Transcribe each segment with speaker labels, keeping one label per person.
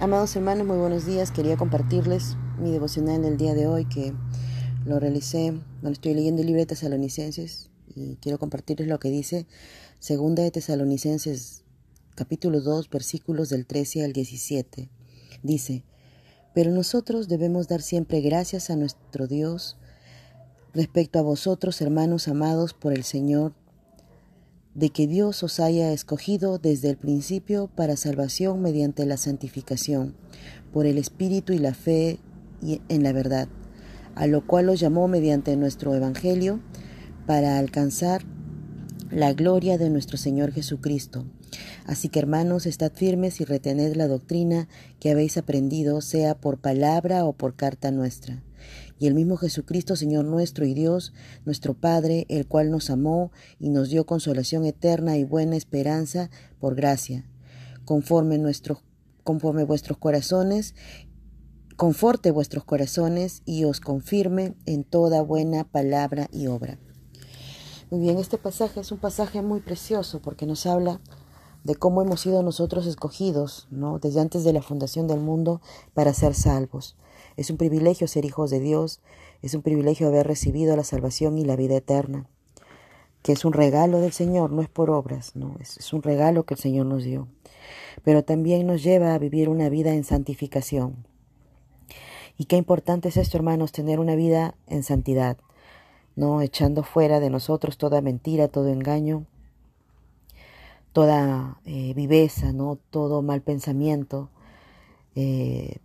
Speaker 1: Amados hermanos, muy buenos días. Quería compartirles mi devocional del día de hoy que lo realicé, bueno, estoy leyendo el libro de Tesalonicenses y quiero compartirles lo que dice Segunda de Tesalonicenses capítulo 2 versículos del 13 al 17. Dice, pero nosotros debemos dar siempre gracias a nuestro Dios respecto a vosotros, hermanos amados por el Señor de que Dios os haya escogido desde el principio para salvación mediante la santificación, por el Espíritu y la fe en la verdad, a lo cual os llamó mediante nuestro Evangelio para alcanzar la gloria de nuestro Señor Jesucristo. Así que hermanos, estad firmes y retened la doctrina que habéis aprendido, sea por palabra o por carta nuestra y el mismo Jesucristo, Señor nuestro y Dios, nuestro Padre, el cual nos amó y nos dio consolación eterna y buena esperanza por gracia, conforme, nuestro, conforme vuestros corazones, conforte vuestros corazones y os confirme en toda buena palabra y obra. Muy bien, este pasaje es un pasaje muy precioso porque nos habla de cómo hemos sido nosotros escogidos, ¿no? Desde antes de la fundación del mundo para ser salvos. Es un privilegio ser hijos de Dios, es un privilegio haber recibido la salvación y la vida eterna, que es un regalo del Señor, no es por obras, no, es, un regalo que el Señor nos dio. Pero también nos lleva a vivir una vida en santificación. Y qué importante es esto, hermanos, tener una vida en santidad, no echando fuera de nosotros toda mentira, todo engaño, toda eh, viveza, no todo mal pensamiento, eh,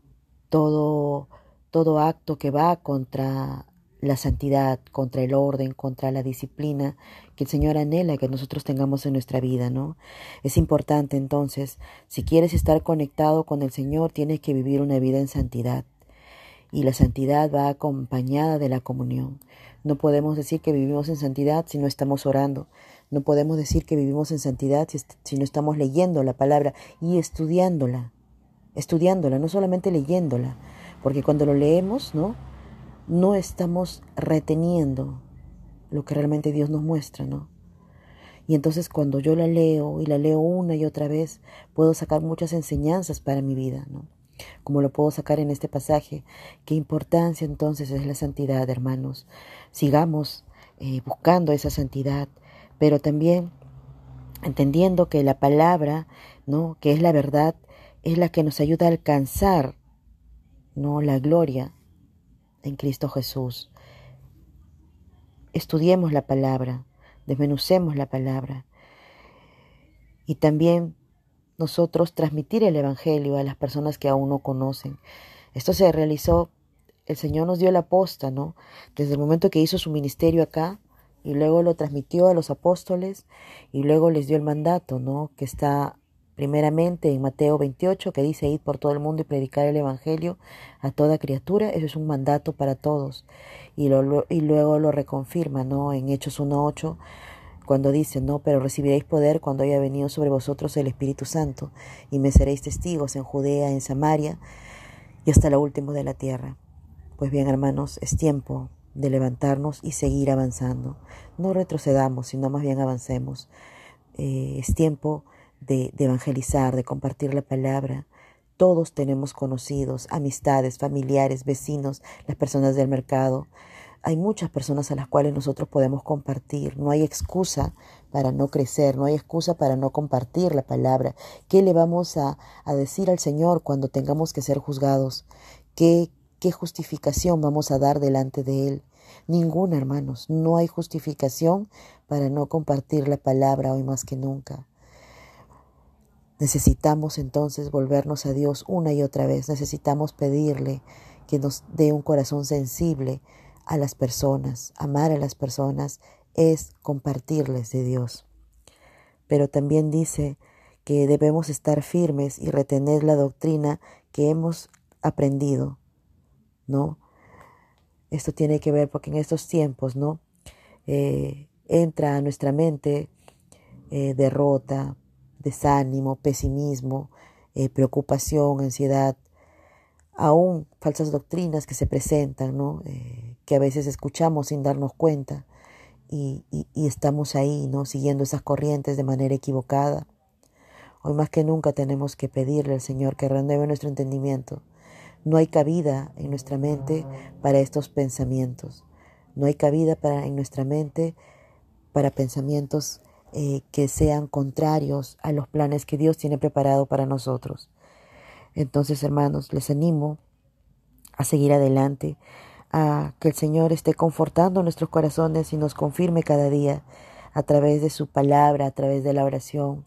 Speaker 1: todo todo acto que va contra la santidad, contra el orden, contra la disciplina que el Señor anhela que nosotros tengamos en nuestra vida, ¿no? Es importante entonces, si quieres estar conectado con el Señor, tienes que vivir una vida en santidad. Y la santidad va acompañada de la comunión. No podemos decir que vivimos en santidad si no estamos orando. No podemos decir que vivimos en santidad si, si no estamos leyendo la palabra y estudiándola. Estudiándola, no solamente leyéndola porque cuando lo leemos, ¿no? No estamos reteniendo lo que realmente Dios nos muestra, ¿no? Y entonces cuando yo la leo y la leo una y otra vez, puedo sacar muchas enseñanzas para mi vida, ¿no? Como lo puedo sacar en este pasaje. Qué importancia entonces es la santidad, hermanos. Sigamos eh, buscando esa santidad, pero también entendiendo que la palabra, ¿no? Que es la verdad, es la que nos ayuda a alcanzar no la gloria en Cristo Jesús. Estudiemos la palabra, desmenucemos la palabra y también nosotros transmitir el Evangelio a las personas que aún no conocen. Esto se realizó, el Señor nos dio la posta, ¿no? Desde el momento que hizo su ministerio acá y luego lo transmitió a los apóstoles y luego les dio el mandato, ¿no? Que está Primeramente en Mateo 28 que dice ir por todo el mundo y predicar el Evangelio a toda criatura, eso es un mandato para todos. Y, lo, luego lo reconfirma ¿no? en Hechos 1.8 cuando dice, no, pero recibiréis poder cuando haya venido sobre vosotros el Espíritu Santo y me seréis testigos en Judea, en Samaria y hasta lo último de la tierra. Pues bien, hermanos, es tiempo de levantarnos y seguir avanzando. No retrocedamos, sino más bien avancemos. Eh, es tiempo de, evangelizar, de compartir la palabra. Todos tenemos conocidos, amistades, familiares, vecinos, las personas del mercado. Hay muchas personas a las cuales nosotros podemos compartir. No hay excusa para no crecer, no hay excusa para no compartir la palabra. ¿Qué le vamos a, a decir al Señor cuando tengamos que ser juzgados? ¿Qué, ¿Qué justificación vamos a dar delante de Él? Ninguna, hermanos. No hay justificación para no compartir la palabra hoy más que nunca. Necesitamos entonces volvernos a Dios una y otra vez. Necesitamos pedirle que nos dé un corazón sensible a las personas. Amar a las personas es compartirles de Dios. Pero también dice que debemos estar firmes y retener la doctrina que hemos aprendido, ¿no? Esto tiene que ver porque en estos tiempos, ¿no? Eh, entra a nuestra mente eh, derrota, desánimo, pesimismo, eh, preocupación, ansiedad, aún falsas doctrinas que se presentan, ¿no? Que a veces escuchamos sin darnos cuenta y, y, estamos ahí, ¿no? siguiendo esas corrientes de manera equivocada. Hoy más que nunca tenemos que pedirle al Señor que renueve nuestro entendimiento. No hay cabida en nuestra mente para estos pensamientos. No hay cabida para, en nuestra mente para pensamientos eh, que sean contrarios a los planes que Dios tiene preparado para nosotros. Entonces, hermanos, les animo a seguir adelante, a que el Señor esté confortando nuestros corazones y nos confirme cada día a través de su palabra, a través de la oración.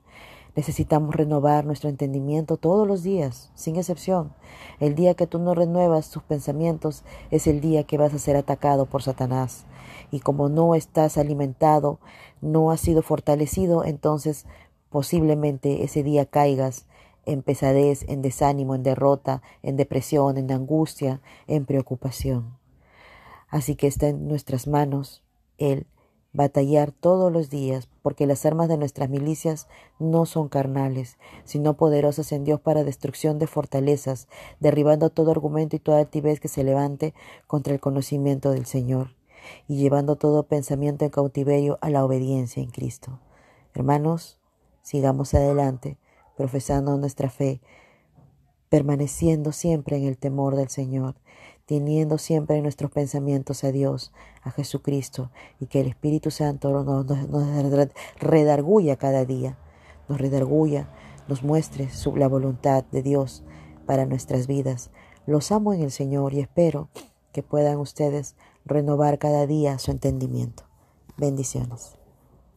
Speaker 1: Necesitamos renovar nuestro entendimiento todos los días, sin excepción. El día que tú no renuevas tus pensamientos es el día que vas a ser atacado por Satanás y como no estás alimentado, no has sido fortalecido, entonces posiblemente ese día caigas en pesadez, en desánimo, en derrota, en depresión, en angustia, en preocupación. Así que está en nuestras manos el batallar todos los días, porque las armas de nuestras milicias no son carnales, sino poderosas en Dios para destrucción de fortalezas, derribando todo argumento y toda altivez que se levante contra el conocimiento del Señor y llevando todo pensamiento en cautiverio a la obediencia en Cristo. Hermanos, sigamos adelante, profesando nuestra fe, permaneciendo siempre en el temor del Señor, teniendo siempre en nuestros pensamientos a Dios, a Jesucristo, y que el Espíritu Santo nos, nos, redarguya cada día, nos redarguya, nos muestre su, la voluntad de Dios para nuestras vidas. Los amo en el Señor y espero que puedan ustedes renovar cada día su entendimiento. Bendiciones.